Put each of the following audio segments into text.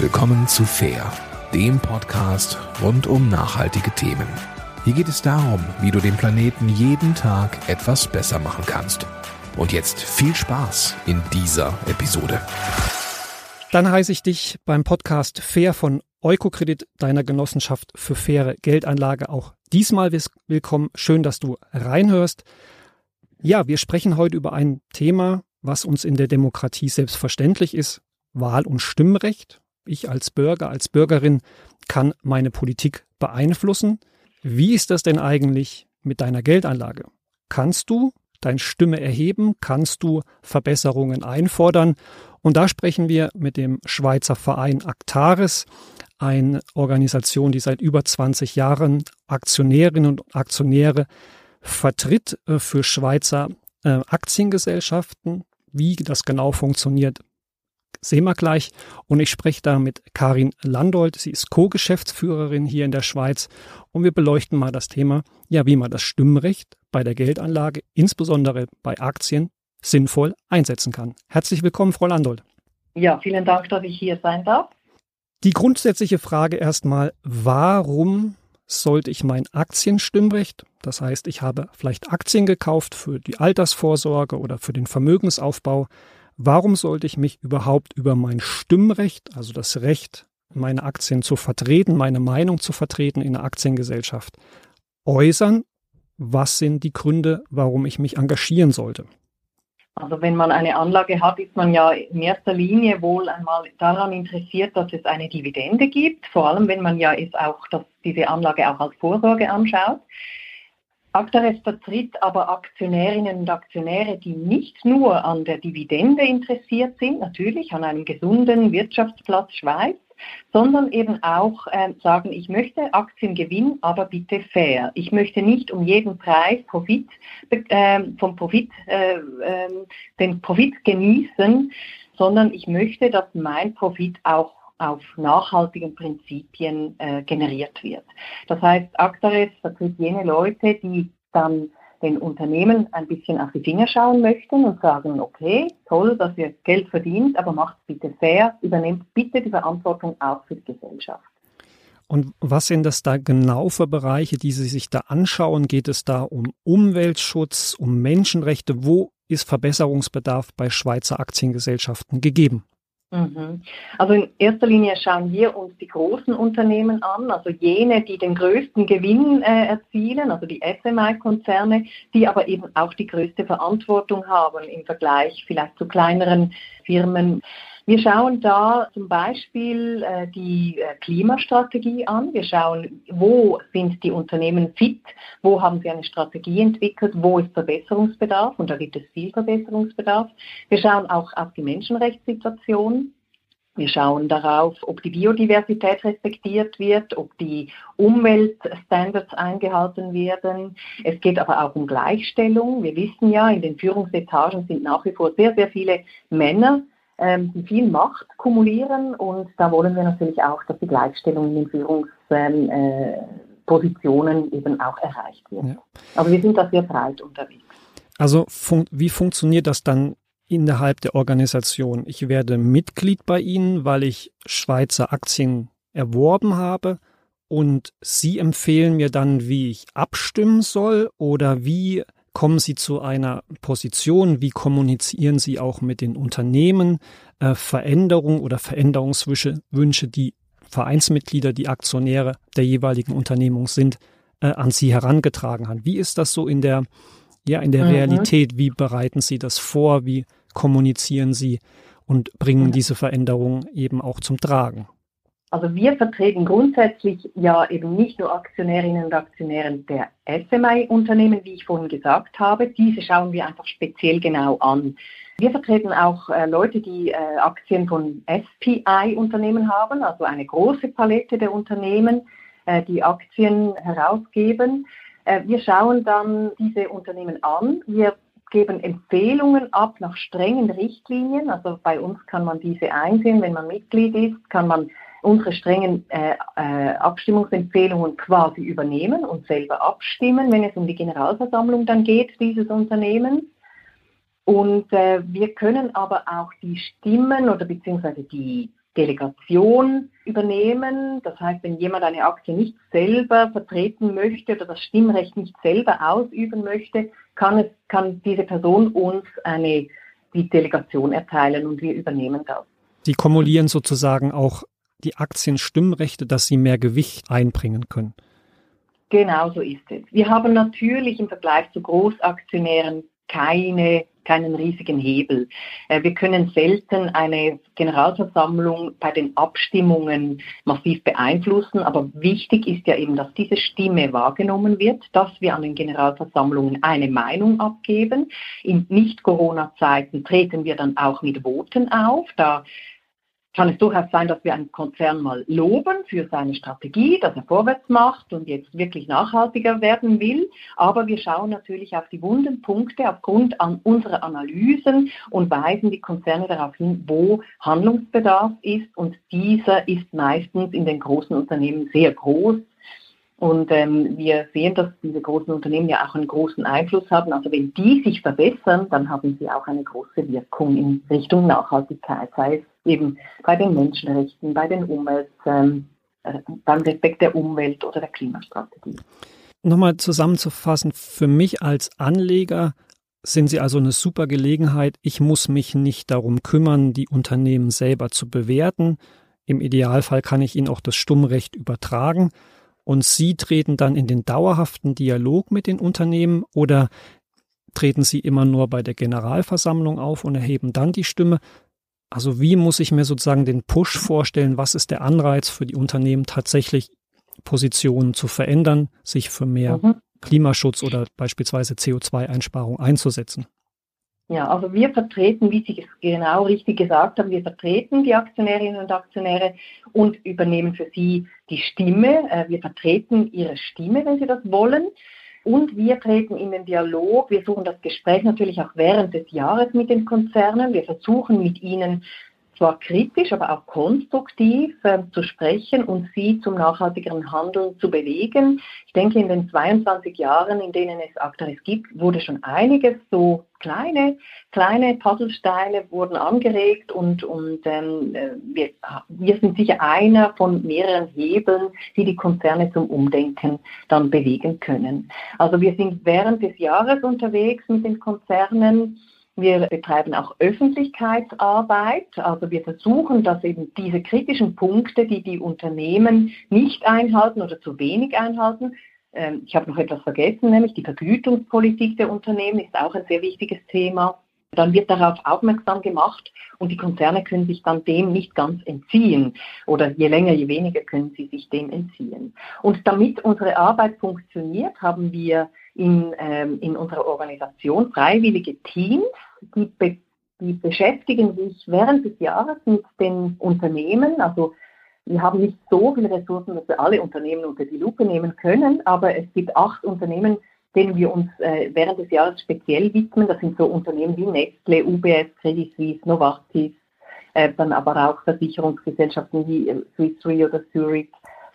Willkommen zu Fair, dem Podcast rund um nachhaltige Themen. Hier geht es darum, wie du den Planeten jeden Tag etwas besser machen kannst. Und jetzt viel Spaß in dieser Episode. Dann heiße ich dich beim Podcast Fair von Eukokredit, deiner Genossenschaft für faire Geldanlage, auch diesmal willkommen. Schön, dass du reinhörst. Ja, wir sprechen heute über ein Thema, was uns in der Demokratie selbstverständlich ist, Wahl- und Stimmrecht. Ich als Bürger, als Bürgerin kann meine Politik beeinflussen. Wie ist das denn eigentlich mit deiner Geldanlage? Kannst du deine Stimme erheben? Kannst du Verbesserungen einfordern? Und da sprechen wir mit dem Schweizer Verein Actaris, eine Organisation, die seit über 20 Jahren Aktionärinnen und Aktionäre vertritt äh, für Schweizer äh, Aktiengesellschaften. Wie das genau funktioniert, sehen wir gleich. Und ich spreche da mit Karin Landold. Sie ist Co-Geschäftsführerin hier in der Schweiz. Und wir beleuchten mal das Thema, ja, wie man das Stimmrecht bei der Geldanlage, insbesondere bei Aktien, sinnvoll einsetzen kann. Herzlich willkommen, Frau Landold. Ja, vielen Dank, dass ich hier sein darf. Die grundsätzliche Frage erstmal, warum sollte ich mein Aktienstimmrecht, das heißt, ich habe vielleicht Aktien gekauft für die Altersvorsorge oder für den Vermögensaufbau, Warum sollte ich mich überhaupt über mein Stimmrecht, also das Recht, meine Aktien zu vertreten, meine Meinung zu vertreten in der Aktiengesellschaft, äußern? Was sind die Gründe, warum ich mich engagieren sollte? Also wenn man eine Anlage hat, ist man ja in erster Linie wohl einmal daran interessiert, dass es eine Dividende gibt, vor allem wenn man ja ist auch dass diese Anlage auch als Vorsorge anschaut. Actares vertritt aber Aktionärinnen und Aktionäre, die nicht nur an der Dividende interessiert sind, natürlich an einem gesunden Wirtschaftsplatz Schweiz, sondern eben auch äh, sagen, ich möchte Aktiengewinn, aber bitte fair. Ich möchte nicht um jeden Preis Profit, äh, vom Profit, äh, ähm, den Profit genießen, sondern ich möchte, dass mein Profit auch auf nachhaltigen Prinzipien äh, generiert wird. Das heißt, Actares vertritt jene Leute, die dann den Unternehmen ein bisschen auf die Finger schauen möchten und sagen, okay, toll, dass ihr Geld verdient, aber macht bitte fair, übernehmt bitte die Verantwortung auch für die Gesellschaft. Und was sind das da genau für Bereiche, die Sie sich da anschauen? Geht es da um Umweltschutz, um Menschenrechte? Wo ist Verbesserungsbedarf bei Schweizer Aktiengesellschaften gegeben? Mhm. Also in erster Linie schauen wir uns die großen Unternehmen an, also jene, die den größten Gewinn äh, erzielen, also die SMI-Konzerne, die aber eben auch die größte Verantwortung haben im Vergleich vielleicht zu kleineren Firmen. Wir schauen da zum Beispiel äh, die äh, Klimastrategie an. Wir schauen, wo sind die Unternehmen fit, wo haben sie eine Strategie entwickelt, wo ist Verbesserungsbedarf und da gibt es viel Verbesserungsbedarf. Wir schauen auch auf die Menschenrechtssituation. Wir schauen darauf, ob die Biodiversität respektiert wird, ob die Umweltstandards eingehalten werden. Es geht aber auch um Gleichstellung. Wir wissen ja, in den Führungsetagen sind nach wie vor sehr, sehr viele Männer ähm, die viel Macht kumulieren und da wollen wir natürlich auch, dass die Gleichstellung in den Führungspositionen äh, eben auch erreicht wird. Ja. Aber wir sind da sehr breit unterwegs. Also fun wie funktioniert das dann innerhalb der Organisation? Ich werde Mitglied bei Ihnen, weil ich Schweizer Aktien erworben habe und Sie empfehlen mir dann, wie ich abstimmen soll oder wie kommen Sie zu einer Position? Wie kommunizieren Sie auch mit den Unternehmen äh, Veränderungen oder Veränderungswünsche, die Vereinsmitglieder, die Aktionäre der jeweiligen Unternehmung sind, äh, an Sie herangetragen haben? Wie ist das so in der, ja, in der mhm. Realität? Wie bereiten Sie das vor? Wie kommunizieren Sie und bringen diese Veränderungen eben auch zum Tragen? Also wir vertreten grundsätzlich ja eben nicht nur Aktionärinnen und Aktionäre der SMI-Unternehmen, wie ich vorhin gesagt habe. Diese schauen wir einfach speziell genau an. Wir vertreten auch äh, Leute, die äh, Aktien von SPI-Unternehmen haben, also eine große Palette der Unternehmen, äh, die Aktien herausgeben. Äh, wir schauen dann diese Unternehmen an. Wir geben Empfehlungen ab nach strengen Richtlinien. Also bei uns kann man diese einsehen, wenn man Mitglied ist, kann man unsere strengen äh, äh, Abstimmungsempfehlungen quasi übernehmen und selber abstimmen, wenn es um die Generalversammlung dann geht dieses Unternehmens. Und äh, wir können aber auch die Stimmen oder beziehungsweise die Delegation übernehmen. Das heißt, wenn jemand eine Aktie nicht selber vertreten möchte oder das Stimmrecht nicht selber ausüben möchte, kann, es, kann diese Person uns eine, die Delegation erteilen und wir übernehmen das. Die kumulieren sozusagen auch die Aktienstimmrechte, dass sie mehr Gewicht einbringen können. Genau so ist es. Wir haben natürlich im Vergleich zu Großaktionären keine keinen riesigen Hebel. Äh, wir können selten eine Generalversammlung bei den Abstimmungen massiv beeinflussen, aber wichtig ist ja eben, dass diese Stimme wahrgenommen wird, dass wir an den Generalversammlungen eine Meinung abgeben. In Nicht-Corona-Zeiten treten wir dann auch mit Voten auf. Da kann es durchaus sein, dass wir einen Konzern mal loben für seine Strategie, dass er vorwärts macht und jetzt wirklich nachhaltiger werden will. Aber wir schauen natürlich auf die wunden Punkte aufgrund an unserer Analysen und weisen die Konzerne darauf hin, wo Handlungsbedarf ist. Und dieser ist meistens in den großen Unternehmen sehr groß. Und ähm, wir sehen, dass diese großen Unternehmen ja auch einen großen Einfluss haben. Also wenn die sich verbessern, dann haben sie auch eine große Wirkung in Richtung Nachhaltigkeit, sei es eben bei den Menschenrechten, bei den Umwelt, ähm, äh, beim Respekt der Umwelt oder der Klimastrategie. Nochmal zusammenzufassen, für mich als Anleger sind Sie also eine super Gelegenheit. Ich muss mich nicht darum kümmern, die Unternehmen selber zu bewerten. Im Idealfall kann ich Ihnen auch das Stummrecht übertragen und Sie treten dann in den dauerhaften Dialog mit den Unternehmen oder treten Sie immer nur bei der Generalversammlung auf und erheben dann die Stimme? Also wie muss ich mir sozusagen den Push vorstellen? Was ist der Anreiz für die Unternehmen tatsächlich Positionen zu verändern, sich für mehr mhm. Klimaschutz oder beispielsweise CO2-Einsparung einzusetzen? Ja, also wir vertreten, wie Sie es genau richtig gesagt haben, wir vertreten die Aktionärinnen und Aktionäre und übernehmen für sie die Stimme. Äh, wir vertreten ihre Stimme, wenn sie das wollen. Und wir treten in den Dialog. Wir suchen das Gespräch natürlich auch während des Jahres mit den Konzernen. Wir versuchen mit ihnen zwar kritisch, aber auch konstruktiv äh, zu sprechen und sie zum nachhaltigeren Handeln zu bewegen. Ich denke, in den 22 Jahren, in denen es Actaris gibt, wurde schon einiges so kleine, kleine Puzzlesteine wurden angeregt und, und ähm, äh, wir, wir sind sicher einer von mehreren Hebeln, die die Konzerne zum Umdenken dann bewegen können. Also wir sind während des Jahres unterwegs mit den Konzernen wir betreiben auch Öffentlichkeitsarbeit. Also wir versuchen, dass eben diese kritischen Punkte, die die Unternehmen nicht einhalten oder zu wenig einhalten, ähm, ich habe noch etwas vergessen, nämlich die Vergütungspolitik der Unternehmen ist auch ein sehr wichtiges Thema. Dann wird darauf aufmerksam gemacht und die Konzerne können sich dann dem nicht ganz entziehen. Oder je länger, je weniger können sie sich dem entziehen. Und damit unsere Arbeit funktioniert, haben wir in, ähm, in unserer Organisation freiwillige Teams, die, be die beschäftigen sich während des Jahres mit den Unternehmen. Also wir haben nicht so viele Ressourcen, dass wir alle Unternehmen unter die Lupe nehmen können, aber es gibt acht Unternehmen, denen wir uns äh, während des Jahres speziell widmen. Das sind so Unternehmen wie Nestle, UBS, Credit Suisse, Novartis, äh, dann aber auch Versicherungsgesellschaften wie äh, Swiss Re oder Zurich,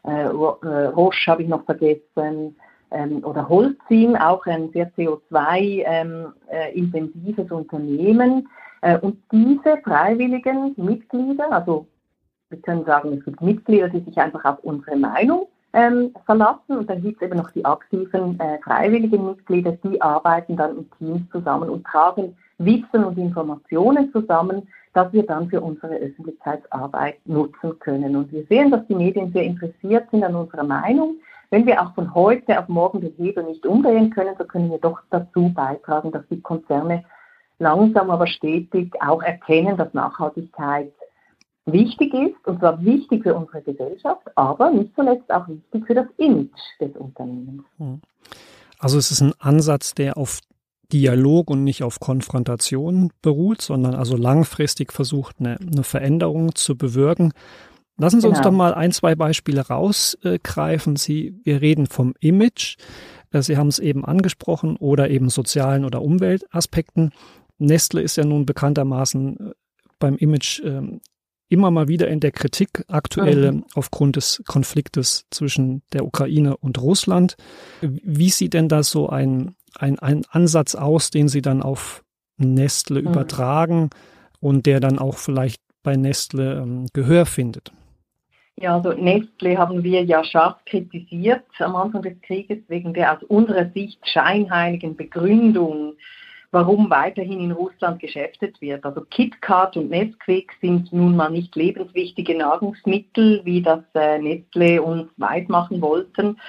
äh, äh, Roche habe ich noch vergessen, ähm, oder Holcim, auch ein sehr CO2-intensives ähm, äh, Unternehmen. Äh, und diese freiwilligen Mitglieder, also wir können sagen, es gibt Mitglieder, die sich einfach auf unsere Meinung ähm, verlassen und dann gibt es eben noch die aktiven äh, freiwilligen Mitglieder, die arbeiten dann in Teams zusammen und tragen Wissen und Informationen zusammen, das wir dann für unsere Öffentlichkeitsarbeit nutzen können. Und wir sehen, dass die Medien sehr interessiert sind an unserer Meinung. Wenn wir auch von heute auf morgen den Hebel nicht umdrehen können, so können wir doch dazu beitragen, dass die Konzerne langsam aber stetig auch erkennen, dass Nachhaltigkeit wichtig ist, und zwar wichtig für unsere Gesellschaft, aber nicht zuletzt auch wichtig für das Image des Unternehmens. Hm. Also es ist ein Ansatz, der auf Dialog und nicht auf Konfrontation beruht, sondern also langfristig versucht, eine, eine Veränderung zu bewirken. Lassen Sie genau. uns doch mal ein, zwei Beispiele rausgreifen. Sie, wir reden vom Image. Äh, Sie haben es eben angesprochen oder eben sozialen oder Umweltaspekten. Nestle ist ja nun bekanntermaßen äh, beim Image ähm, immer mal wieder in der Kritik, aktuell mhm. aufgrund des Konfliktes zwischen der Ukraine und Russland. Wie sieht denn da so ein, ein, ein Ansatz aus, den Sie dann auf Nestle mhm. übertragen und der dann auch vielleicht bei Nestle ähm, Gehör findet. Ja, also Nestle haben wir ja scharf kritisiert am Anfang des Krieges wegen der aus unserer Sicht scheinheiligen Begründung, warum weiterhin in Russland geschäftet wird. Also KitKat und Nesquik sind nun mal nicht lebenswichtige Nahrungsmittel, wie das äh, Nestle uns weismachen wollten.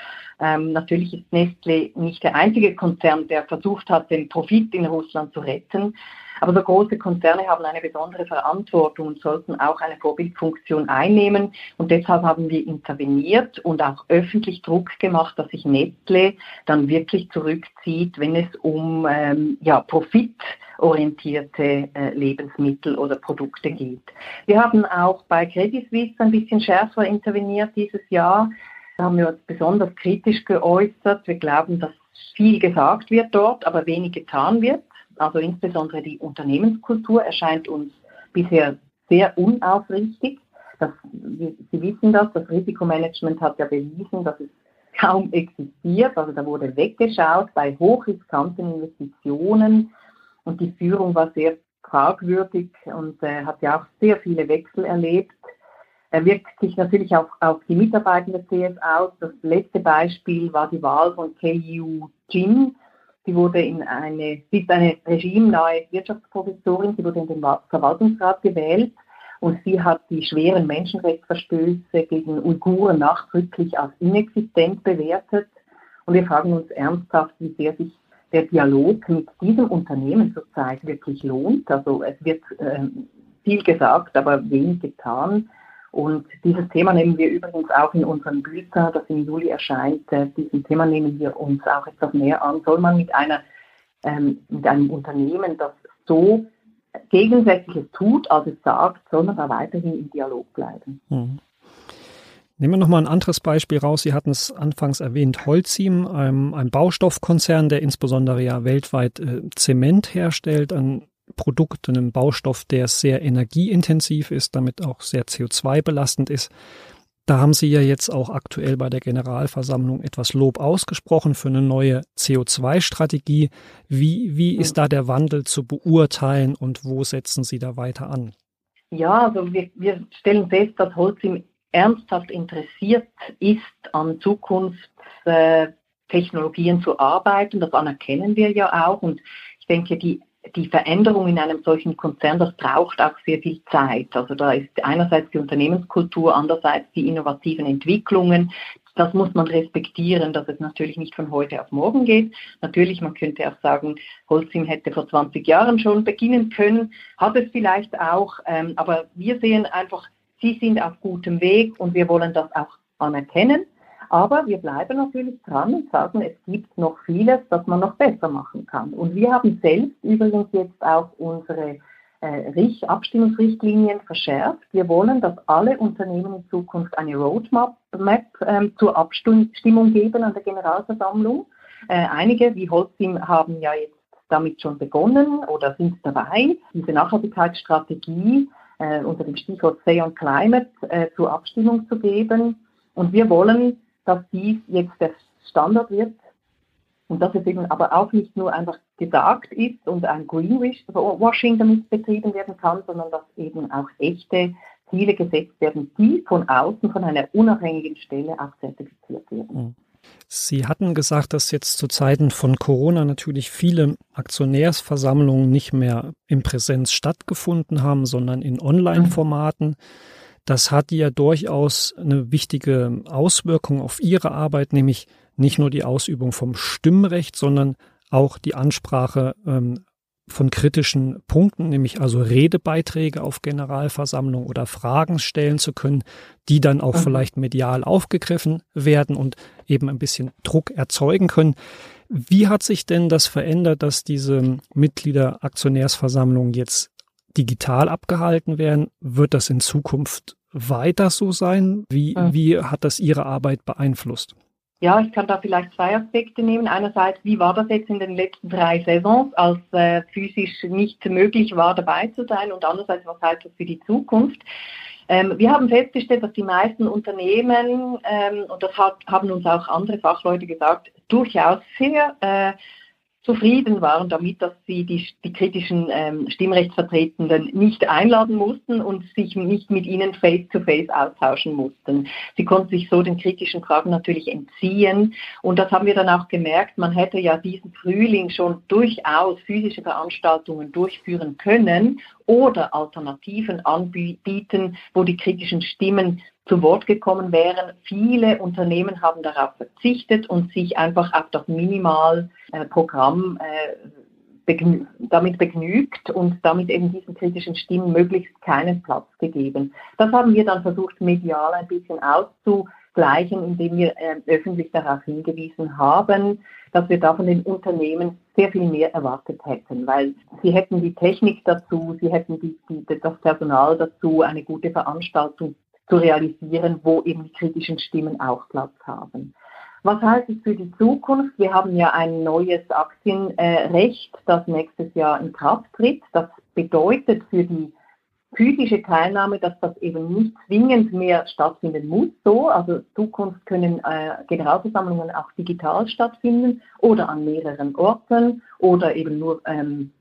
Ähm, natürlich ist Nestle nicht der einzige Konzern, der versucht hat, den Profit in Russland zu retten. Aber so große Konzerne haben eine besondere Verantwortung und sollten auch eine Vorbildfunktion einnehmen. Und deshalb haben wir interveniert und auch öffentlich Druck gemacht, dass sich Nestle dann wirklich zurückzieht, wenn es um ähm, ja, profitorientierte äh, Lebensmittel oder Produkte geht. Wir haben auch bei Credit Suisse ein bisschen schärfer interveniert dieses Jahr. Da haben wir uns besonders kritisch geäußert. Wir glauben, dass viel gesagt wird dort, aber wenig getan wird. Also insbesondere die Unternehmenskultur erscheint uns bisher sehr unaufrichtig. Das, Sie wissen das, das Risikomanagement hat ja bewiesen, dass es kaum existiert. Also da wurde weggeschaut bei hochriskanten Investitionen und die Führung war sehr fragwürdig und äh, hat ja auch sehr viele Wechsel erlebt. Er wirkt sich natürlich auch auf die Mitarbeiter des CS aus. Das letzte Beispiel war die Wahl von KU Jin. Sie wurde in eine, sie ist eine regimenahe Wirtschaftsprofessorin, sie wurde in den Verwaltungsrat gewählt und sie hat die schweren Menschenrechtsverstöße gegen Uiguren nachdrücklich als inexistent bewertet. Und wir fragen uns ernsthaft, wie sehr sich der Dialog mit diesem Unternehmen zurzeit wirklich lohnt. Also es wird äh, viel gesagt, aber wenig getan. Und dieses Thema nehmen wir übrigens auch in unserem Bulletin, das im Juli erscheint. Äh, diesem Thema nehmen wir uns auch etwas näher an. Soll man mit, einer, ähm, mit einem Unternehmen, das so Gegensätzliches tut, als es sagt, soll man da weiterhin im Dialog bleiben? Mhm. Nehmen wir nochmal ein anderes Beispiel raus. Sie hatten es anfangs erwähnt, Holcim, ein, ein Baustoffkonzern, der insbesondere ja weltweit äh, Zement herstellt, ein Produkt, einem Baustoff, der sehr energieintensiv ist, damit auch sehr CO2-belastend ist. Da haben Sie ja jetzt auch aktuell bei der Generalversammlung etwas Lob ausgesprochen für eine neue CO2-Strategie. Wie, wie ist da der Wandel zu beurteilen und wo setzen Sie da weiter an? Ja, also wir, wir stellen fest, dass Holcim ernsthaft interessiert ist, an Zukunftstechnologien zu arbeiten. Das anerkennen wir ja auch. Und ich denke, die die Veränderung in einem solchen Konzern, das braucht auch sehr viel Zeit. Also da ist einerseits die Unternehmenskultur, andererseits die innovativen Entwicklungen. Das muss man respektieren, dass es natürlich nicht von heute auf morgen geht. Natürlich, man könnte auch sagen, Holcim hätte vor 20 Jahren schon beginnen können, hat es vielleicht auch, ähm, aber wir sehen einfach, sie sind auf gutem Weg und wir wollen das auch anerkennen. Aber wir bleiben natürlich dran und sagen, es gibt noch vieles, das man noch besser machen kann. Und wir haben selbst übrigens jetzt auch unsere äh, Abstimmungsrichtlinien verschärft. Wir wollen, dass alle Unternehmen in Zukunft eine Roadmap Map, ähm, zur Abstimmung geben an der Generalversammlung. Äh, einige, wie Holcim, haben ja jetzt damit schon begonnen oder sind dabei, diese Nachhaltigkeitsstrategie äh, unter dem Stichwort Say on Climate äh, zur Abstimmung zu geben. Und wir wollen dass dies jetzt der Standard wird und dass es eben aber auch nicht nur einfach gesagt ist und ein Greenwashing damit betrieben werden kann, sondern dass eben auch echte Ziele gesetzt werden, die von außen von einer unabhängigen Stelle auch zertifiziert werden. Mhm. Sie hatten gesagt, dass jetzt zu Zeiten von Corona natürlich viele Aktionärsversammlungen nicht mehr in Präsenz stattgefunden haben, sondern in Online-Formaten. Mhm. Das hat ja durchaus eine wichtige Auswirkung auf ihre Arbeit, nämlich nicht nur die Ausübung vom Stimmrecht, sondern auch die Ansprache ähm, von kritischen Punkten, nämlich also Redebeiträge auf Generalversammlung oder Fragen stellen zu können, die dann auch mhm. vielleicht medial aufgegriffen werden und eben ein bisschen Druck erzeugen können. Wie hat sich denn das verändert, dass diese Mitglieder Aktionärsversammlung jetzt digital abgehalten werden. Wird das in Zukunft weiter so sein? Wie, mhm. wie hat das Ihre Arbeit beeinflusst? Ja, ich kann da vielleicht zwei Aspekte nehmen. Einerseits, wie war das jetzt in den letzten drei Saisons, als äh, physisch nicht möglich war, dabei zu sein? Und andererseits, was heißt das für die Zukunft? Ähm, wir haben festgestellt, dass die meisten Unternehmen, ähm, und das hat, haben uns auch andere Fachleute gesagt, durchaus sehr äh, zufrieden waren damit, dass sie die, die kritischen ähm, Stimmrechtsvertretenden nicht einladen mussten und sich nicht mit ihnen face-to-face -face austauschen mussten. Sie konnten sich so den kritischen Fragen natürlich entziehen und das haben wir dann auch gemerkt. Man hätte ja diesen Frühling schon durchaus physische Veranstaltungen durchführen können oder Alternativen anbieten, wo die kritischen Stimmen zu Wort gekommen wären. Viele Unternehmen haben darauf verzichtet und sich einfach auf das Minimalprogramm äh, begnü damit begnügt und damit eben diesen kritischen Stimmen möglichst keinen Platz gegeben. Das haben wir dann versucht, medial ein bisschen auszugleichen, indem wir äh, öffentlich darauf hingewiesen haben, dass wir da von den Unternehmen sehr viel mehr erwartet hätten, weil sie hätten die Technik dazu, sie hätten die, die, das Personal dazu, eine gute Veranstaltung zu realisieren, wo eben die kritischen Stimmen auch Platz haben. Was heißt es für die Zukunft? Wir haben ja ein neues Aktienrecht, das nächstes Jahr in Kraft tritt. Das bedeutet für die physische Teilnahme, dass das eben nicht zwingend mehr stattfinden muss. So, also in Zukunft können äh, Generalversammlungen auch digital stattfinden oder an mehreren Orten oder eben nur ähm,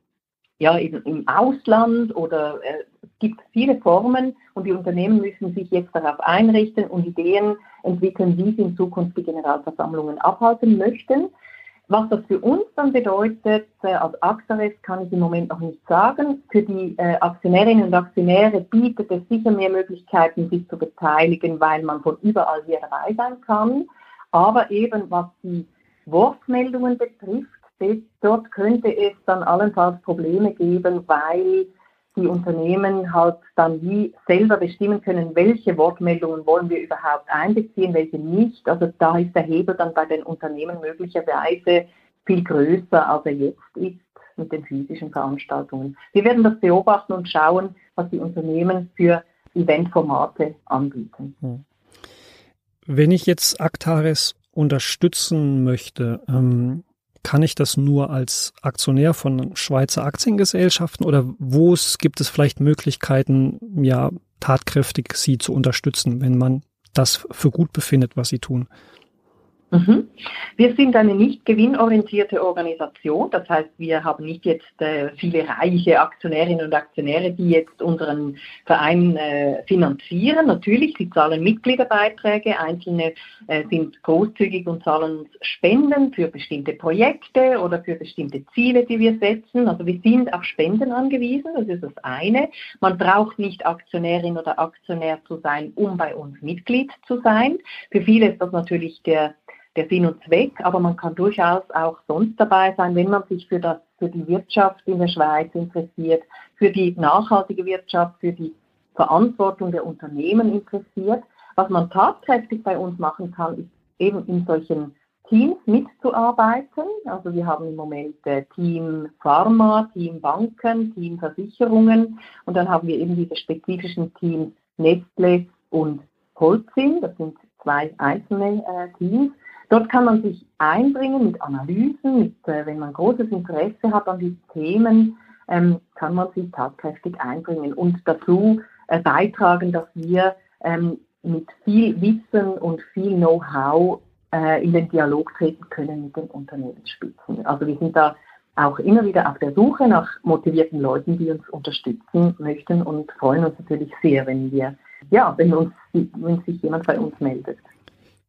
ja, eben im Ausland oder äh, es gibt viele Formen und die Unternehmen müssen sich jetzt darauf einrichten und Ideen entwickeln, wie sie in Zukunft die Generalversammlungen abhalten möchten. Was das für uns dann bedeutet, äh, als Actares kann ich im Moment noch nicht sagen. Für die äh, Aktionärinnen und Aktionäre bietet es sicher mehr Möglichkeiten, sich zu beteiligen, weil man von überall hier dabei sein kann. Aber eben was die Wortmeldungen betrifft, dort könnte es dann allenfalls Probleme geben, weil die Unternehmen halt dann wie selber bestimmen können, welche Wortmeldungen wollen wir überhaupt einbeziehen, welche nicht. Also da ist der Hebel dann bei den Unternehmen möglicherweise viel größer, als er jetzt ist mit den physischen Veranstaltungen. Wir werden das beobachten und schauen, was die Unternehmen für Eventformate anbieten. Hm. Wenn ich jetzt Actares unterstützen möchte, ähm, kann ich das nur als Aktionär von Schweizer Aktiengesellschaften oder wo gibt es vielleicht Möglichkeiten, ja, tatkräftig sie zu unterstützen, wenn man das für gut befindet, was sie tun? Mhm. Wir sind eine nicht gewinnorientierte Organisation. Das heißt, wir haben nicht jetzt äh, viele reiche Aktionärinnen und Aktionäre, die jetzt unseren Verein äh, finanzieren. Natürlich, sie zahlen Mitgliederbeiträge. Einzelne äh, sind großzügig und zahlen Spenden für bestimmte Projekte oder für bestimmte Ziele, die wir setzen. Also wir sind auf Spenden angewiesen. Das ist das eine. Man braucht nicht Aktionärin oder Aktionär zu sein, um bei uns Mitglied zu sein. Für viele ist das natürlich der der Sinn und Zweck, aber man kann durchaus auch sonst dabei sein, wenn man sich für, das, für die Wirtschaft in der Schweiz interessiert, für die nachhaltige Wirtschaft, für die Verantwortung der Unternehmen interessiert. Was man tatkräftig bei uns machen kann, ist eben in solchen Teams mitzuarbeiten. Also wir haben im Moment äh, Team Pharma, Team Banken, Team Versicherungen und dann haben wir eben diese spezifischen Teams Nestle und Holcim. Das sind zwei einzelne äh, Teams. Dort kann man sich einbringen mit Analysen, mit, äh, wenn man großes Interesse hat an diesen Themen, ähm, kann man sich tatkräftig einbringen und dazu äh, beitragen, dass wir ähm, mit viel Wissen und viel Know-how äh, in den Dialog treten können mit den Unternehmensspitzen. Also wir sind da auch immer wieder auf der Suche nach motivierten Leuten, die uns unterstützen möchten und freuen uns natürlich sehr, wenn wir, ja, wenn uns, wenn sich jemand bei uns meldet.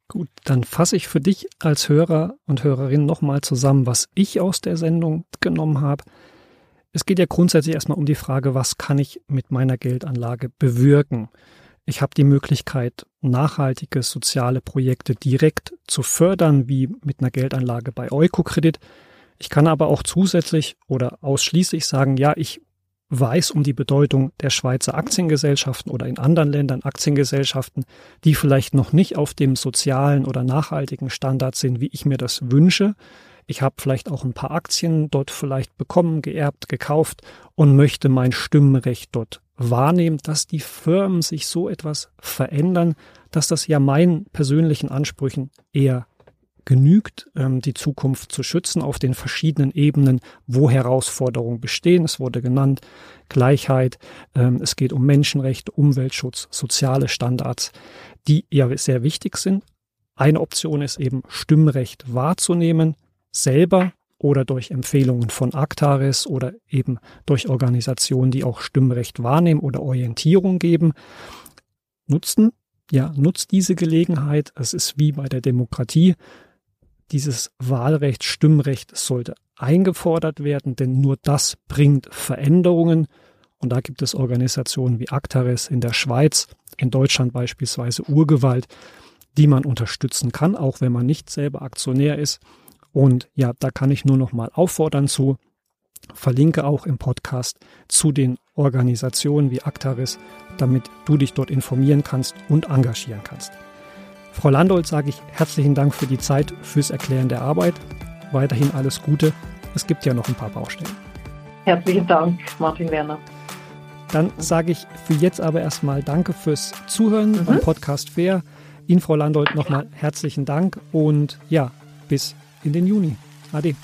Gut, dann fasse ich für dich als Hörer und Hörerin nochmal zusammen, was ich aus der Sendung genommen habe. Es geht ja grundsätzlich erstmal um die Frage, was kann ich mit meiner Geldanlage bewirken? Ich habe die Möglichkeit, nachhaltige soziale Projekte direkt zu fördern, wie mit einer Geldanlage bei Eukokredit. Ich kann aber auch zusätzlich oder ausschließlich sagen, ja, ich weiß um die Bedeutung der Schweizer Aktiengesellschaften oder in anderen Ländern Aktiengesellschaften, die vielleicht noch nicht auf dem sozialen oder nachhaltigen Standard sind, wie ich mir das wünsche. Ich habe vielleicht auch ein paar Aktien dort vielleicht bekommen, geerbt, gekauft und möchte mein Stimmrecht dort wahrnehmen, dass die Firmen sich so etwas verändern, dass das ja meinen persönlichen Ansprüchen eher genügt, ähm, die Zukunft zu schützen auf den verschiedenen Ebenen, wo Herausforderungen bestehen. Es wurde genannt Gleichheit, ähm, es geht um Menschenrechte, Umweltschutz, soziale Standards, die ja sehr wichtig sind. Eine Option ist eben Stimmrecht wahrzunehmen, selber oder durch Empfehlungen von Actaris oder eben durch Organisationen, die auch Stimmrecht wahrnehmen oder Orientierung geben. Nutzen, ja, nutzt diese Gelegenheit. Es ist wie bei der Demokratie. Dieses Wahlrecht, Stimmrecht sollte eingefordert werden, denn nur das bringt Veränderungen. Und da gibt es Organisationen wie Actaris in der Schweiz, in Deutschland beispielsweise Urgewalt, die man unterstützen kann, auch wenn man nicht selber Aktionär ist. Und ja, da kann ich nur noch mal auffordern zu. Verlinke auch im Podcast zu den Organisationen wie Actaris, damit du dich dort informieren kannst und engagieren kannst. Frau Landolt sage ich herzlichen Dank für die Zeit, fürs Erklären der Arbeit. Weiterhin alles Gute. Es gibt ja noch ein paar Baustellen. Herzlichen Dank, Martin Werner. Dann sage ich für jetzt aber erstmal Danke fürs Zuhören mhm. beim Podcast Fair. Ihnen, Frau Landolt, nochmal herzlichen Dank und ja, bis in den Juni. Ade.